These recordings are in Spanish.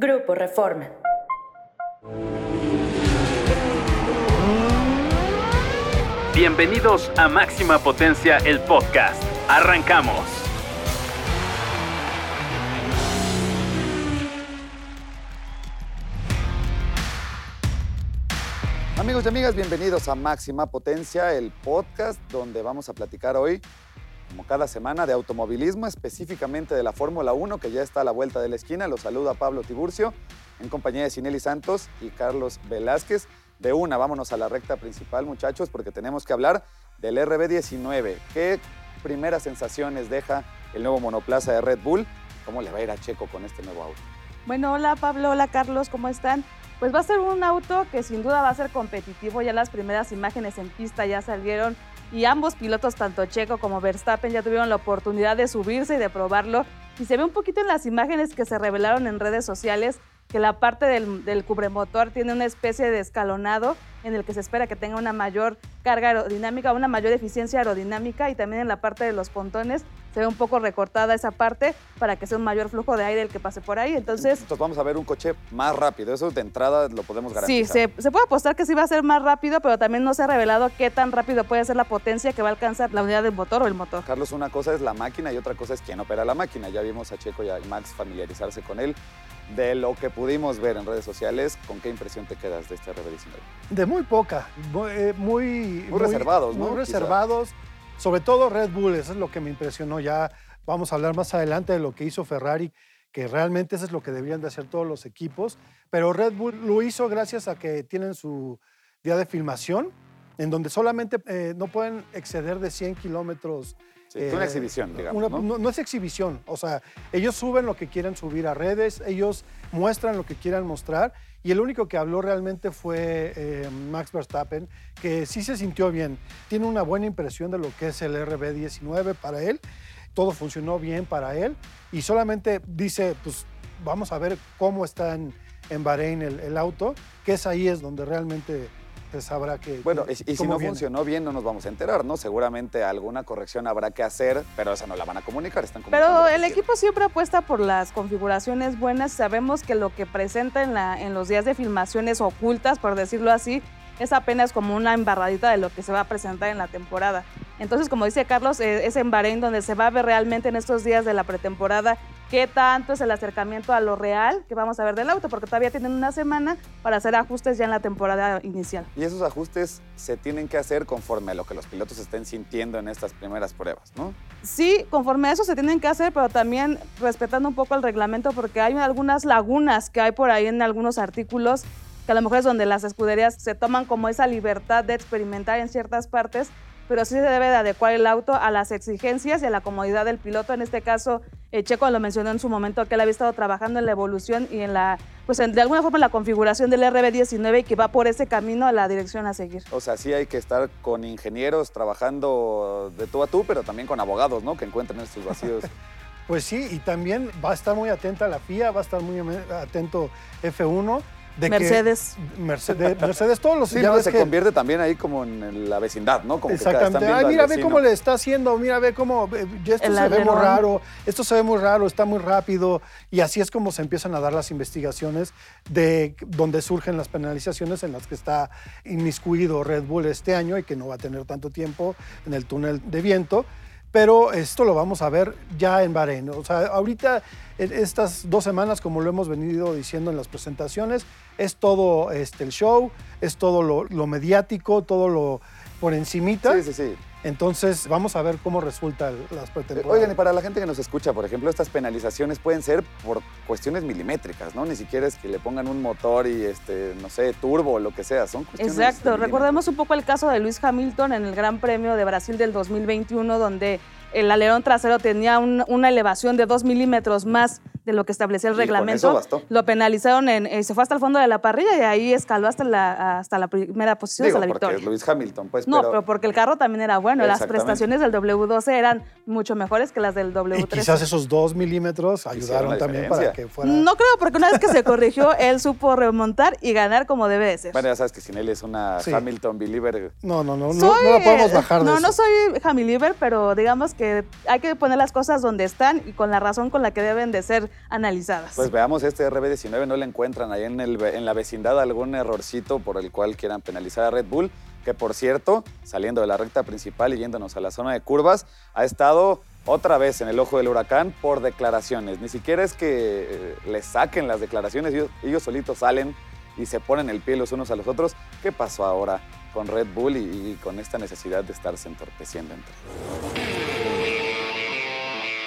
Grupo Reforma. Bienvenidos a Máxima Potencia, el podcast. Arrancamos. Amigos y amigas, bienvenidos a Máxima Potencia, el podcast donde vamos a platicar hoy, como cada semana, de automovilismo, específicamente de la Fórmula 1, que ya está a la vuelta de la esquina. Los saluda Pablo Tiburcio, en compañía de Sineli Santos y Carlos Velázquez. De una, vámonos a la recta principal, muchachos, porque tenemos que hablar del RB19. ¿Qué primeras sensaciones deja el nuevo monoplaza de Red Bull? ¿Cómo le va a ir a Checo con este nuevo auto? Bueno, hola Pablo, hola Carlos, ¿cómo están? Pues va a ser un auto que sin duda va a ser competitivo, ya las primeras imágenes en pista ya salieron y ambos pilotos, tanto Checo como Verstappen, ya tuvieron la oportunidad de subirse y de probarlo. Y se ve un poquito en las imágenes que se revelaron en redes sociales que la parte del, del, cubremotor tiene una especie de escalonado en el que se espera que tenga una mayor carga aerodinámica, una mayor eficiencia aerodinámica y también en la parte de los pontones se ve un poco recortada esa parte para que sea un mayor flujo de aire el que pase por ahí. Entonces, Entonces vamos a ver un coche más rápido, eso de entrada lo podemos garantizar. Sí, se, se, puede apostar que sí va a ser más rápido, pero también no se ha revelado qué tan rápido puede ser la potencia que va a alcanzar la unidad del motor o el motor. Carlos, una cosa es la máquina y otra cosa es quién opera la máquina. Ya vimos a Checo y a Max familiarizarse con él de lo que pudimos ver en redes sociales, ¿con qué impresión te quedas de este RB19? De muy poca, muy, muy, muy, muy reservados, muy ¿no? reservados. Quizá. Sobre todo Red Bull, eso es lo que me impresionó. Ya vamos a hablar más adelante de lo que hizo Ferrari, que realmente eso es lo que deberían de hacer todos los equipos. Pero Red Bull lo hizo gracias a que tienen su día de filmación, en donde solamente eh, no pueden exceder de 100 kilómetros Sí, eh, una exhibición, digamos. Una, ¿no? ¿no? No, es exhibición, o sea, ellos suben lo que quieren subir a redes, ellos muestran lo que quieran mostrar, y el único que habló realmente fue eh, Max Verstappen, que sí se sintió bien, tiene una buena impresión de lo que es el RB19 para él, todo funcionó bien para él, y solamente dice, pues vamos a ver cómo está en, en Bahrein el, el auto, que es ahí es donde realmente se sabrá que... Bueno, y, y si no viene. funcionó bien, no nos vamos a enterar, ¿no? Seguramente alguna corrección habrá que hacer, pero esa no la van a comunicar, están Pero el equipo siempre apuesta por las configuraciones buenas. Sabemos que lo que presenta en, la, en los días de filmaciones ocultas, por decirlo así, es apenas como una embarradita de lo que se va a presentar en la temporada. Entonces, como dice Carlos, eh, es en Bahrein donde se va a ver realmente en estos días de la pretemporada qué tanto es el acercamiento a lo real que vamos a ver del auto, porque todavía tienen una semana para hacer ajustes ya en la temporada inicial. Y esos ajustes se tienen que hacer conforme a lo que los pilotos estén sintiendo en estas primeras pruebas, ¿no? Sí, conforme a eso se tienen que hacer, pero también respetando un poco el reglamento, porque hay algunas lagunas que hay por ahí en algunos artículos que a lo mejor es donde las escuderías se toman como esa libertad de experimentar en ciertas partes, pero sí se debe de adecuar el auto a las exigencias y a la comodidad del piloto. En este caso, eh, Checo lo mencionó en su momento que él había estado trabajando en la evolución y en la, pues en, de alguna forma en la configuración del RB19 y que va por ese camino a la dirección a seguir. O sea, sí hay que estar con ingenieros trabajando de tú a tú, pero también con abogados, ¿no? Que encuentren estos vacíos. Pues sí, y también va a estar muy atenta la FIA, va a estar muy atento F1 de Mercedes. Que Mercedes. Mercedes, todos los sí, no, se que... convierte también ahí como en la vecindad, ¿no? Como Exactamente. Ay, mira, ve cómo le está haciendo, mira, ve cómo. Ya esto El se ve alerón. muy raro, esto se ve muy raro, está muy rápido. Y así es como se empiezan a dar las investigaciones de donde surgen las penalizaciones en las que está inmiscuido Red Bull este año y que no va a tener tanto tiempo en el túnel de viento. Pero esto lo vamos a ver ya en Bahrein. O sea, ahorita, estas dos semanas, como lo hemos venido diciendo en las presentaciones, es todo este, el show, es todo lo, lo mediático, todo lo por encimita. Sí, sí, sí. Entonces, vamos a ver cómo resulta las pretemporadas. Oigan, y para la gente que nos escucha, por ejemplo, estas penalizaciones pueden ser por cuestiones milimétricas, ¿no? Ni siquiera es que le pongan un motor y, este, no sé, turbo o lo que sea. Son cuestiones Exacto. Recordemos un poco el caso de Luis Hamilton en el Gran Premio de Brasil del 2021, donde el alerón trasero tenía un, una elevación de dos milímetros más de lo que establecía el Y reglamento. con eso bastó. Lo penalizaron, en, eh, se fue hasta el fondo de la parrilla y ahí escaló hasta la, hasta la primera posición, Digo, hasta la porque victoria. es Luis Hamilton, pues, No, pero... pero porque el carro también era bueno. Bueno, las prestaciones del W12 eran mucho mejores que las del W13. Y quizás esos dos milímetros ayudaron también para que fuera. No creo, porque una vez que se corrigió, él supo remontar y ganar como debe de ser. Bueno, ya sabes que Sinelli es una Sí. Hamilton believer. No, no, no, no, Soy, no la podemos eh, bajar de No, eso. no soy Hamiliever, pero digamos que hay que poner las cosas donde están y con la razón con la que deben de ser analizadas. Pues veamos este RB19, no le encuentran ahí en, el, en la vecindad algún errorcito por el cual quieran penalizar a Red Bull, que por cierto, saliendo de la recta principal y yéndonos a la zona de curvas, ha estado otra vez en el ojo del huracán por declaraciones. Ni siquiera es que eh, les saquen las declaraciones, ellos, ellos solitos salen y se ponen el pie los unos a los otros. ¿Qué pasó ahora con Red Bull y, y con esta necesidad de estarse entorpeciendo entre ellos?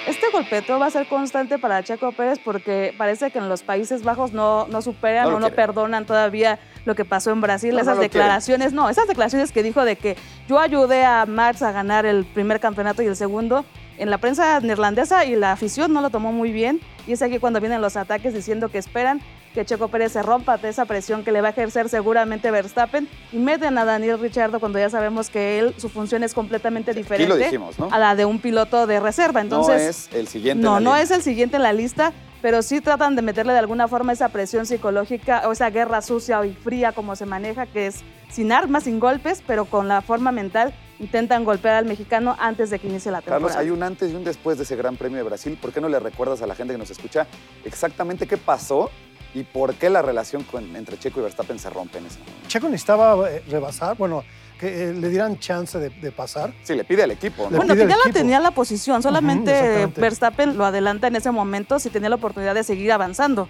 Este golpeteo va a ser constante para Checo Pérez porque parece que en los Países Bajos no, no superan No o no perdonan todavía lo que pasó en Brasil. No, esas declaraciones, no, esas declaraciones que dijo de que yo ayudé a Max a ganar el primer campeonato y el segundo, en la prensa neerlandesa y la afición no lo tomó muy bien. Y es aquí cuando vienen los ataques diciendo que esperan que Checo Pérez se rompa de esa presión que le va a ejercer seguramente Verstappen y meten a Daniel Ricciardo cuando ya sabemos que él, su función es completamente diferente lo dijimos, ¿no? a la de un piloto de reserva. Entonces, no es el siguiente. en no, la no línea. es el siguiente en la lista, pero sí tratan de meterle de alguna forma esa presión psicológica o esa guerra sucia y fría como se maneja, que es sin armas, sin golpes, pero con la forma mental intentan golpear al mexicano antes de que inicie la temporada. Carlos, hay un antes y un después de ese Gran Premio de Brasil. ¿Por qué no le recuerdas a la gente que nos escucha exactamente qué pasó y por qué la relación con- entre Checo y Verstappen se rompe en ese momento? Checo necesitaba eh, rebasar, bueno, que eh, le dieran chance de, de pasar. Sí, le pide al equipo, ¿no? Bueno, que ya la tenía la posición, solamente. Verstappen lo adelanta en ese momento si tenía la oportunidad de seguir avanzando.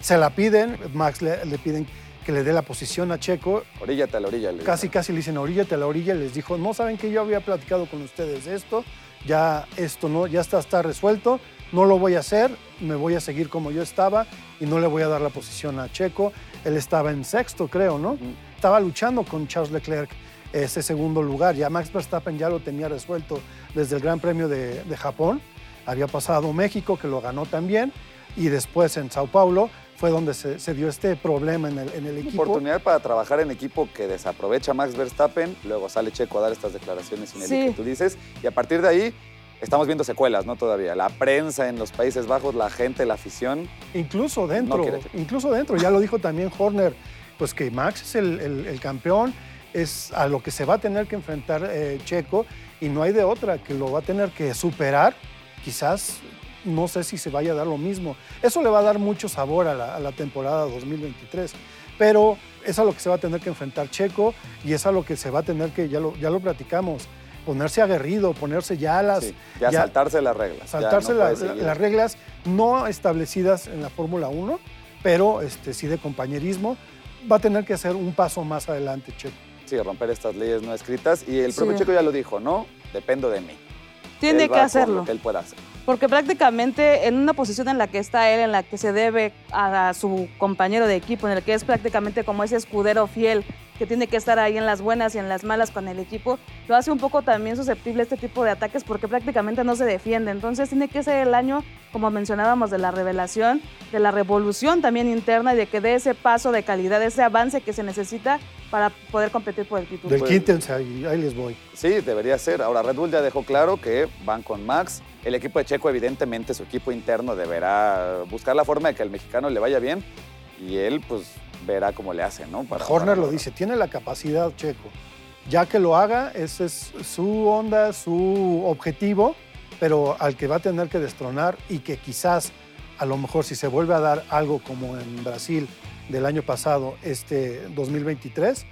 Se la piden, Max le, le piden que le dé la posición a Checo. Oríllate a la orilla. le Casi, casi le dicen, oríllate a la orilla. Les dijo, no saben que yo había platicado con ustedes de esto. Ya esto no, ya está, está resuelto. No lo voy a hacer. Me voy a seguir como yo estaba y no le voy a dar la posición a Checo. Él estaba en sexto, creo, ¿no? Estaba luchando con Charles Leclerc ese segundo lugar. Ya Max Verstappen ya lo tenía resuelto desde el Gran Premio de, de Japón. Había pasado México, que lo ganó también. Y después en Sao Paulo fue donde se, se dio este problema en el, en el equipo. Oportunidad para trabajar en equipo que desaprovecha Max Verstappen, luego sale Checo a dar estas declaraciones sin Sí. que tú dices, y a partir de ahí estamos viendo secuelas, ¿no? Todavía. La prensa en los Países Bajos, la gente, la afición. Incluso dentro, No incluso dentro, ya lo dijo también Horner, pues que Max es el, el- el campeón, es a lo que se va a tener que enfrentar eh, Checo y no hay de otra, que lo va a tener que superar, quizás no sé si se vaya a dar lo mismo. Eso le va a dar mucho sabor a la, a la temporada 2023, pero es a lo que se va a tener que enfrentar Checo y es a lo que se va a tener que, ya lo, ya lo platicamos, ponerse aguerrido, ponerse ya las... Sí, ya, ya- saltarse las reglas. saltarse no la- la- las reglas no establecidas en la Fórmula 1, pero este, sí de compañerismo, va a tener que hacer un paso más adelante, Checo. Sí, romper estas leyes no escritas. Y el propio Sí. Checo ya lo dijo, ¿no? Dependo de mí. Tiene Él que va con hacerlo. Lo que él pueda hacer. Porque prácticamente en una posición en la que está él, en la que se debe a su compañero de equipo, en el que es prácticamente como ese escudero fiel que tiene que estar ahí en las buenas y en las malas con el equipo, lo hace un poco también susceptible a este tipo de ataques porque prácticamente no se defiende. Entonces tiene que ser el año, como mencionábamos, de la revelación, de la revolución también interna y de que dé ese paso de calidad, ese avance que se necesita para poder competir por el título. Del Pues- quíntense ahí, ahí les voy. Sí, debería ser. Ahora, Red Bull ya dejó claro que van con Max. El equipo de Checo, evidentemente, su equipo interno deberá buscar la forma de que al mexicano le vaya bien y él, pues, verá cómo le hace, ¿no? Para- Horner para lo dice, tiene la capacidad, Checo. Ya que lo haga, ese es su onda, su objetivo, pero al que va a tener que destronar y que quizás, a lo mejor, si se vuelve a dar algo como en Brasil del año pasado, este 2023,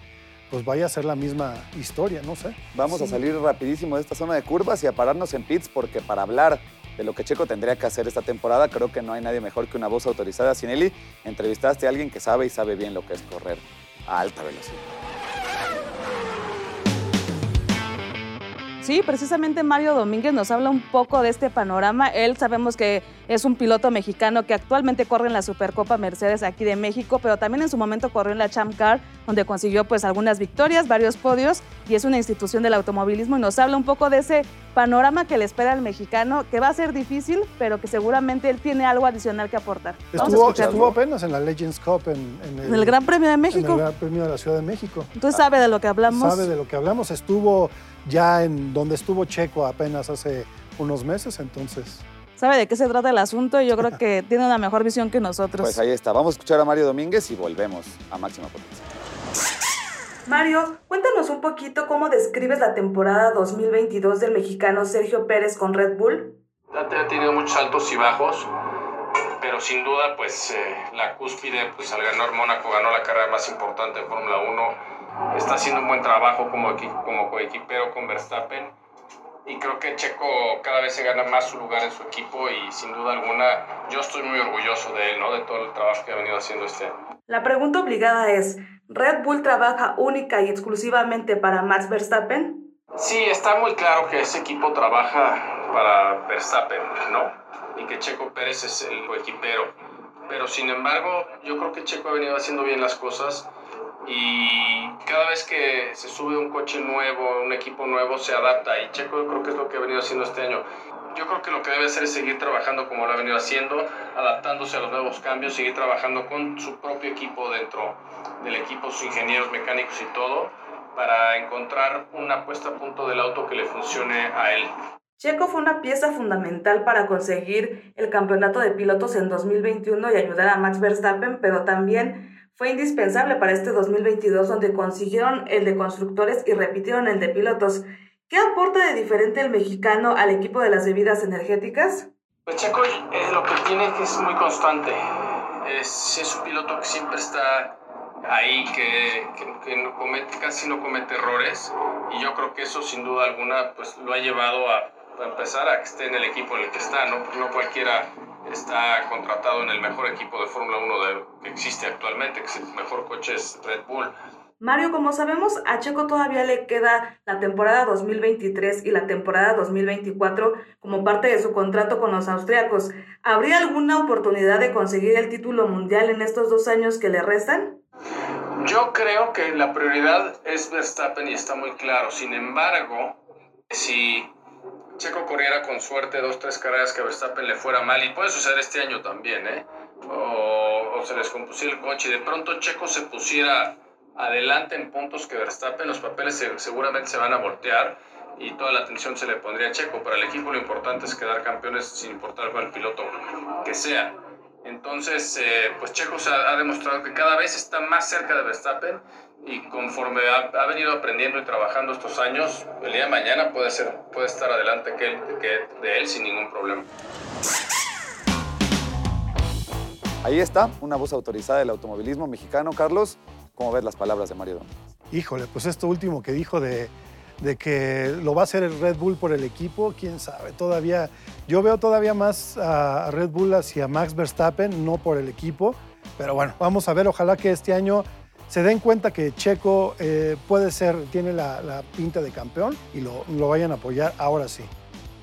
pues vaya a ser la misma historia, no sé. Vamos a salir rapidísimo de esta zona de curvas y a pararnos en pits porque para hablar de lo que Checo tendría que hacer esta temporada, creo que no hay nadie mejor que una voz autorizada. Sinelli, entrevistaste a alguien que sabe y sabe bien lo que es correr a alta velocidad. Sí, precisamente Mario Domínguez nos habla un poco de este panorama. Él sabemos que es un piloto mexicano que actualmente corre en la Supercopa Mercedes aquí de México, pero también en su momento corrió en la Champ Car, donde consiguió pues algunas victorias, varios podios y es una institución del automovilismo y nos habla un poco de ese panorama que le espera al mexicano, que va a ser difícil, pero que seguramente él tiene algo adicional que aportar. Estuvo, estuvo apenas en la Legends Cup en, en en el Gran Premio de en el México. Gran Premio de la Ciudad de México. Entonces sabe de lo que hablamos. Sabe de lo que hablamos. Estuvo ya en donde estuvo Checo apenas hace unos meses, entonces sabe de qué se trata el asunto y yo creo que tiene una mejor visión que nosotros. Pues ahí está. Vamos a escuchar a Mario Domínguez y volvemos a Máxima Potencia. Mario, cuéntanos un poquito cómo describes la temporada 2022 del mexicano Sergio Pérez con Red Bull. Ha tenido muchos altos y bajos, pero sin duda, pues eh, la cúspide, pues al ganar Mónaco ganó la carrera más importante de Fórmula 1. Está haciendo un buen trabajo como, como coequipero con Verstappen y creo que Checo cada vez se gana más su lugar en su equipo y sin duda alguna yo estoy muy orgulloso de él, ¿no? De todo el trabajo que ha venido haciendo este año. La pregunta obligada es, ¿Red Bull trabaja única y exclusivamente para Max Verstappen? Sí, está muy claro que ese equipo trabaja para Verstappen, ¿no? Y que Checo Pérez es el coequipero. Pero sin embargo, yo creo que Checo ha venido haciendo bien las cosas y cada vez que se sube un coche nuevo, un equipo nuevo, se adapta. Y Checo creo que es lo que ha venido haciendo este año. Yo creo que lo que debe hacer es seguir trabajando como lo ha venido haciendo, adaptándose a los nuevos cambios, seguir trabajando con su propio equipo dentro del equipo, sus ingenieros mecánicos y todo, para encontrar una puesta a punto del auto que le funcione a él. Checo fue una pieza fundamental para conseguir el campeonato de pilotos en 2021 y ayudar a Max Verstappen, pero también fue indispensable para este 2022 donde consiguieron el de constructores y repitieron el de pilotos. ¿Qué aporta de diferente el mexicano al equipo de las bebidas energéticas? Pues Checo es lo que tiene que es muy constante. Es, es un piloto que siempre está ahí, que, que, no comete, casi no comete errores y yo creo que eso sin duda alguna pues lo ha llevado a, a empezar a que esté en el equipo en el que está, ¿no? no cualquiera está contratado en el mejor equipo de Fórmula 1 que existe actualmente, que es el mejor coche es Red Bull. Mario, como sabemos, a Checo todavía le queda la temporada 2023 y la temporada 2024 como parte de su contrato con los austriacos. ¿Habría alguna oportunidad de conseguir el título mundial en estos dos años que le restan? Yo creo que la prioridad es Verstappen y está muy claro. Sin embargo, si Checo corriera con suerte dos, tres carreras que Verstappen le fuera mal, y puede suceder este año también, ¿eh? O, se les compusiera el coche y de pronto Checo se pusiera adelante en puntos que Verstappen, los papeles seguramente se van a voltear y toda la atención se le pondría a Checo. Para el equipo lo importante es quedar campeones sin importar cuál piloto que sea. Entonces, eh, pues Checo se ha, demostrado que cada vez está más cerca de Verstappen y conforme ha, venido aprendiendo y trabajando estos años, el día de mañana puede, ser, puede estar adelante que, que de él sin ningún problema. Ahí está, una voz autorizada del automovilismo mexicano. Carlos, ¿cómo ves las palabras de Mario Domínguez? Híjole, pues esto último que dijo de, de que lo va a hacer el Red Bull por el equipo, quién sabe, todavía, yo veo todavía más a Red Bull hacia Max Verstappen, no por el equipo, pero bueno, vamos a ver, ojalá que este año se den cuenta que Checo eh, puede ser, tiene la, pinta de campeón y lo, lo vayan a apoyar ahora sí.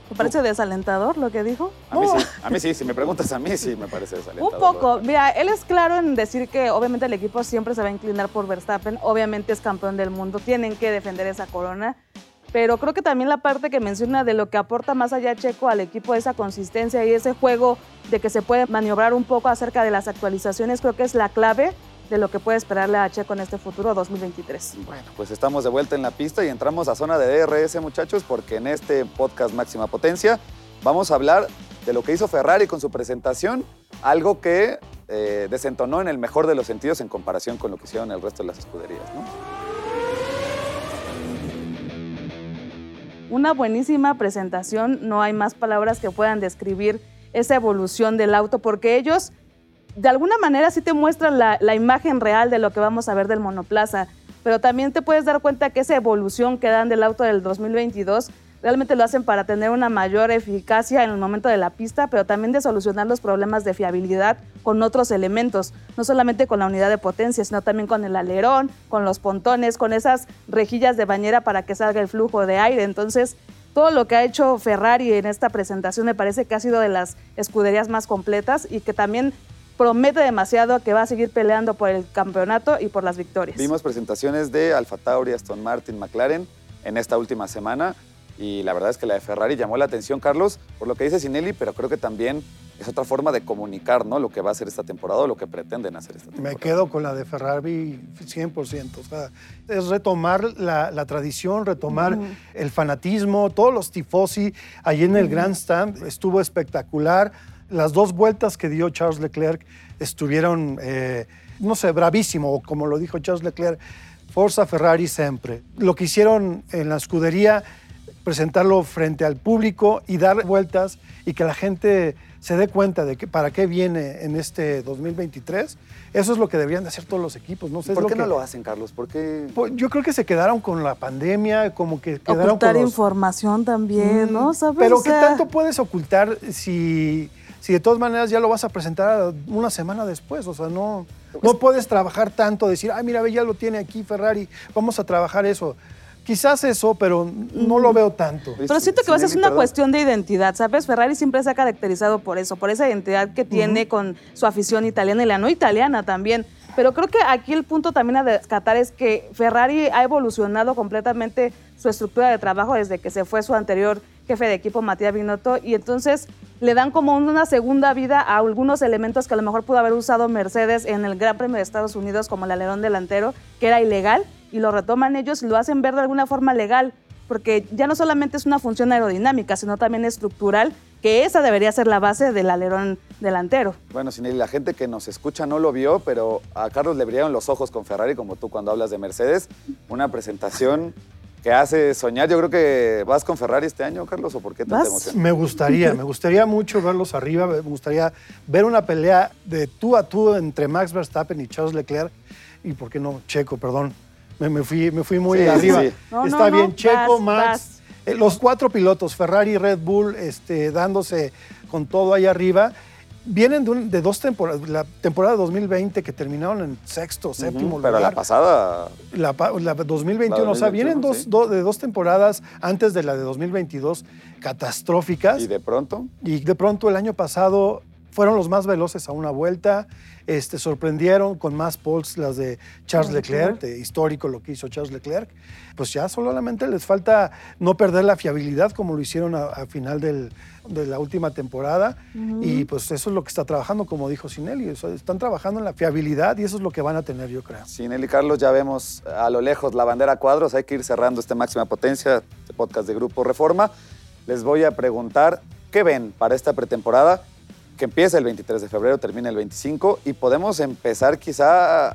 ¿Te parece desalentador lo que dijo? A mí, sí, a mí sí, si me preguntas a mí sí me parece desalentador. Un poco, mira, él es claro en decir que obviamente el equipo siempre se va a inclinar por Verstappen, obviamente es campeón del mundo, tienen que defender esa corona, pero creo que también la parte que menciona de lo que aporta más allá Checo al equipo, esa consistencia y ese juego de que se puede maniobrar un poco acerca de las actualizaciones, creo que es la clave de lo que puede esperarle a Checo en este futuro 2023. Bueno, pues estamos de vuelta en la pista y entramos a zona de DRS, muchachos, porque en este podcast Máxima Potencia vamos a hablar de lo que hizo Ferrari con su presentación, algo que eh, desentonó en el mejor de los sentidos en comparación con lo que hicieron el resto de las escuderías. Una buenísima presentación, no hay más palabras que puedan describir esa evolución del auto, porque ellos de alguna manera sí te muestran la, imagen real de lo que vamos a ver del monoplaza, pero también te puedes dar cuenta que esa evolución que dan del auto del 2022 realmente lo hacen para tener una mayor eficacia en el momento de la pista, pero también de solucionar los problemas de fiabilidad con otros elementos, no solamente con la unidad de potencia, sino también con el alerón, con los pontones, con esas rejillas de bañera para que salga el flujo de aire. Entonces, todo lo que ha hecho Ferrari en esta presentación me parece que ha sido de las escuderías más completas y que también promete demasiado que va a seguir peleando por el campeonato y por las victorias. Vimos presentaciones de Alfa Tauri, Aston Martin, McLaren en esta última semana Y la verdad es que la de Ferrari llamó la atención, Carlos, por lo que dice Sinelli, pero creo que también es otra forma de comunicar, ¿no? Lo que va a hacer esta temporada o lo que pretenden hacer esta temporada. Me quedo con la de Ferrari 100%. O sea, es retomar la, la tradición, retomar el fanatismo, todos los tifosi allí en el Grandstand. Estuvo espectacular. Las dos vueltas que dio Charles Leclerc estuvieron, eh, no sé, bravísimo, como lo dijo Charles Leclerc. Forza Ferrari siempre. Lo que hicieron en la escudería, presentarlo frente al público y dar vueltas y que la gente se dé cuenta de que para qué viene en este 2023. Eso es lo que deberían de hacer todos los equipos. No sé, ¿Por lo qué que- no lo hacen, Carlos? ¿Por qué? Pues, Yo creo que se quedaron con la pandemia, como que quedaron Ocultar con los- información también, ¿no? ¿Sabes? Pero O ¿qué tanto puedes ocultar si, si de todas maneras ya lo vas a presentar una semana después? O sea, no, no puedes trabajar tanto, decir, ay, mira, ve, ya lo tiene aquí Ferrari, vamos a trabajar eso. Quizás eso, pero no lo veo tanto. Pero siento que va a ser una perdón. cuestión de identidad, ¿sabes? Ferrari siempre se ha caracterizado por eso, por esa identidad que tiene con su afición italiana y la no italiana también. Pero creo que aquí el punto también a rescatar es que Ferrari ha evolucionado completamente su estructura de trabajo desde que se fue su anterior jefe de equipo, Matías Binotto, y entonces le dan como una segunda vida a algunos elementos que a lo mejor pudo haber usado Mercedes en el Gran Premio de Estados Unidos, como el alerón delantero, que era ilegal, y lo retoman ellos y lo hacen ver de alguna forma legal porque ya no solamente es una función aerodinámica, sino también estructural, que esa debería ser la base del alerón delantero. Bueno, Sinelli, la gente que nos escucha no lo vio, pero a Carlos le brillaron los ojos con Ferrari, como tú cuando hablas de Mercedes. Una presentación que hace soñar. Yo creo que vas con Ferrari este año, Carlos, ¿o por qué tanta emoción? Me gustaría, me gustaría mucho verlos arriba, me gustaría ver una pelea de tú a tú entre Max Verstappen y Charles Leclerc, y por qué no, Checo, perdón, me, me fui, me fui muy Sí, arriba. sí. No, no, Está no, bien, Checo, vas, Max, vas. eh, los cuatro pilotos, Ferrari y Red Bull, este, dándose con todo ahí arriba. Vienen de, un- de dos temporadas, la temporada 2020 que terminaron en sexto, séptimo Ujú, Pero la lugar. pasada, La, la 2021, La o sea, 2021, vienen dos, sí. do- de dos temporadas antes de la de 2022 catastróficas. y de pronto, Y de pronto el año pasado fueron los más veloces a una vuelta. Este, sorprendieron con más poles las de Charles Leclerc, de histórico lo que hizo Charles Leclerc. Pues ya solamente les falta no perder la fiabilidad como lo hicieron a, a final del- de la última temporada. Y pues eso es lo que está trabajando, como dijo Sinelli. O sea, están trabajando en la fiabilidad y eso es lo que van a tener, yo creo. Sinelli y Carlos, ya vemos a lo lejos la bandera a cuadros. Hay que ir cerrando este máxima potencia, este podcast de Grupo Reforma. Les voy a preguntar qué ven para esta pretemporada que empieza el 23 de febrero, termina el 25 y podemos empezar quizá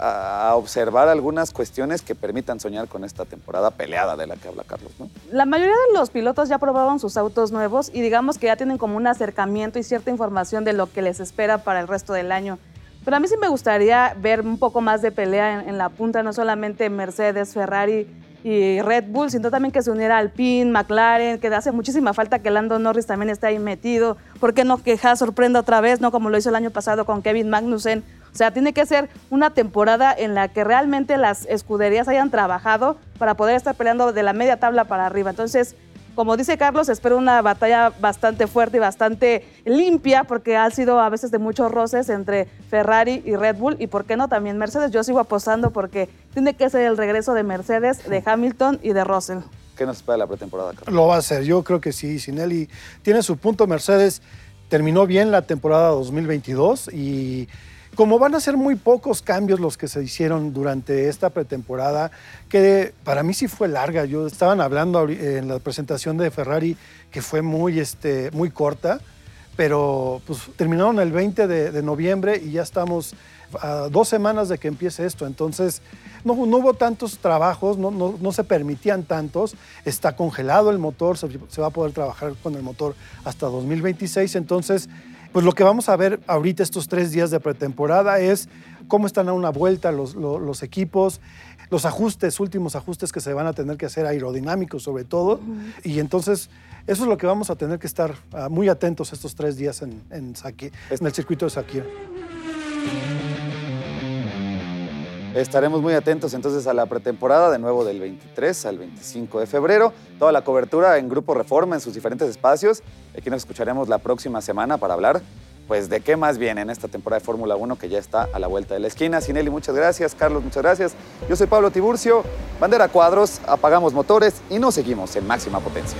a, observar algunas cuestiones que permitan soñar con esta temporada peleada de la que habla Carlos. La mayoría de los pilotos ya probaron sus autos nuevos y digamos que ya tienen como un acercamiento y cierta información de lo que les espera para el resto del año. Pero a mí sí me gustaría ver un poco más de pelea en la punta, no solamente Mercedes, Ferrari y Red Bull, sino también que se uniera Alpine, McLaren, que hace muchísima falta que Lando Norris también esté ahí metido. ¿Por qué no que Haas sorprenda otra vez, no como lo hizo el año pasado con Kevin Magnussen? O sea, tiene que ser una temporada en la que realmente las escuderías hayan trabajado para poder estar peleando de la media tabla para arriba. Entonces, como dice Carlos, espero una batalla bastante fuerte y bastante limpia, porque ha sido a veces de muchos roces entre Ferrari y Red Bull, y por qué no también Mercedes. Yo sigo apostando porque tiene que ser el regreso de Mercedes, de Hamilton y de Russell. ¿Qué nos espera la pretemporada, Carlos? Lo va a hacer, yo creo que sí. Sinelli tiene su punto. Mercedes terminó bien la temporada 2022 y como van a ser muy pocos cambios los que se hicieron durante esta pretemporada, que para mí sí fue larga. Yo estaban hablando en la presentación de Ferrari que fue muy, este, muy corta, pero pues terminaron el 20 de, de noviembre y ya estamos a dos semanas de que empiece esto. Entonces, no, no hubo tantos trabajos, no, no- no se permitían tantos. Está congelado el motor, se, se va a poder trabajar con el motor hasta 2026. Entonces, pues lo que vamos a ver ahorita estos tres días de pretemporada es cómo están a una vuelta los, lo- los equipos, los ajustes, últimos ajustes que se van a tener que hacer aerodinámicos sobre todo. Y entonces, eso es lo que vamos a tener que estar ah, muy atentos estos tres días en, en, el circuito de Sakir. Estaremos muy atentos entonces a la pretemporada, de nuevo del 23 al 25 de febrero. Toda la cobertura en Grupo Reforma en sus diferentes espacios. Aquí nos escucharemos la próxima semana para hablar pues de qué más viene en esta temporada de Fórmula 1 que ya está a la vuelta de la esquina. Sinelli, muchas gracias. Carlos, muchas gracias. Yo soy Pablo Tiburcio. Bandera Cuadros, apagamos motores y nos seguimos en máxima potencia.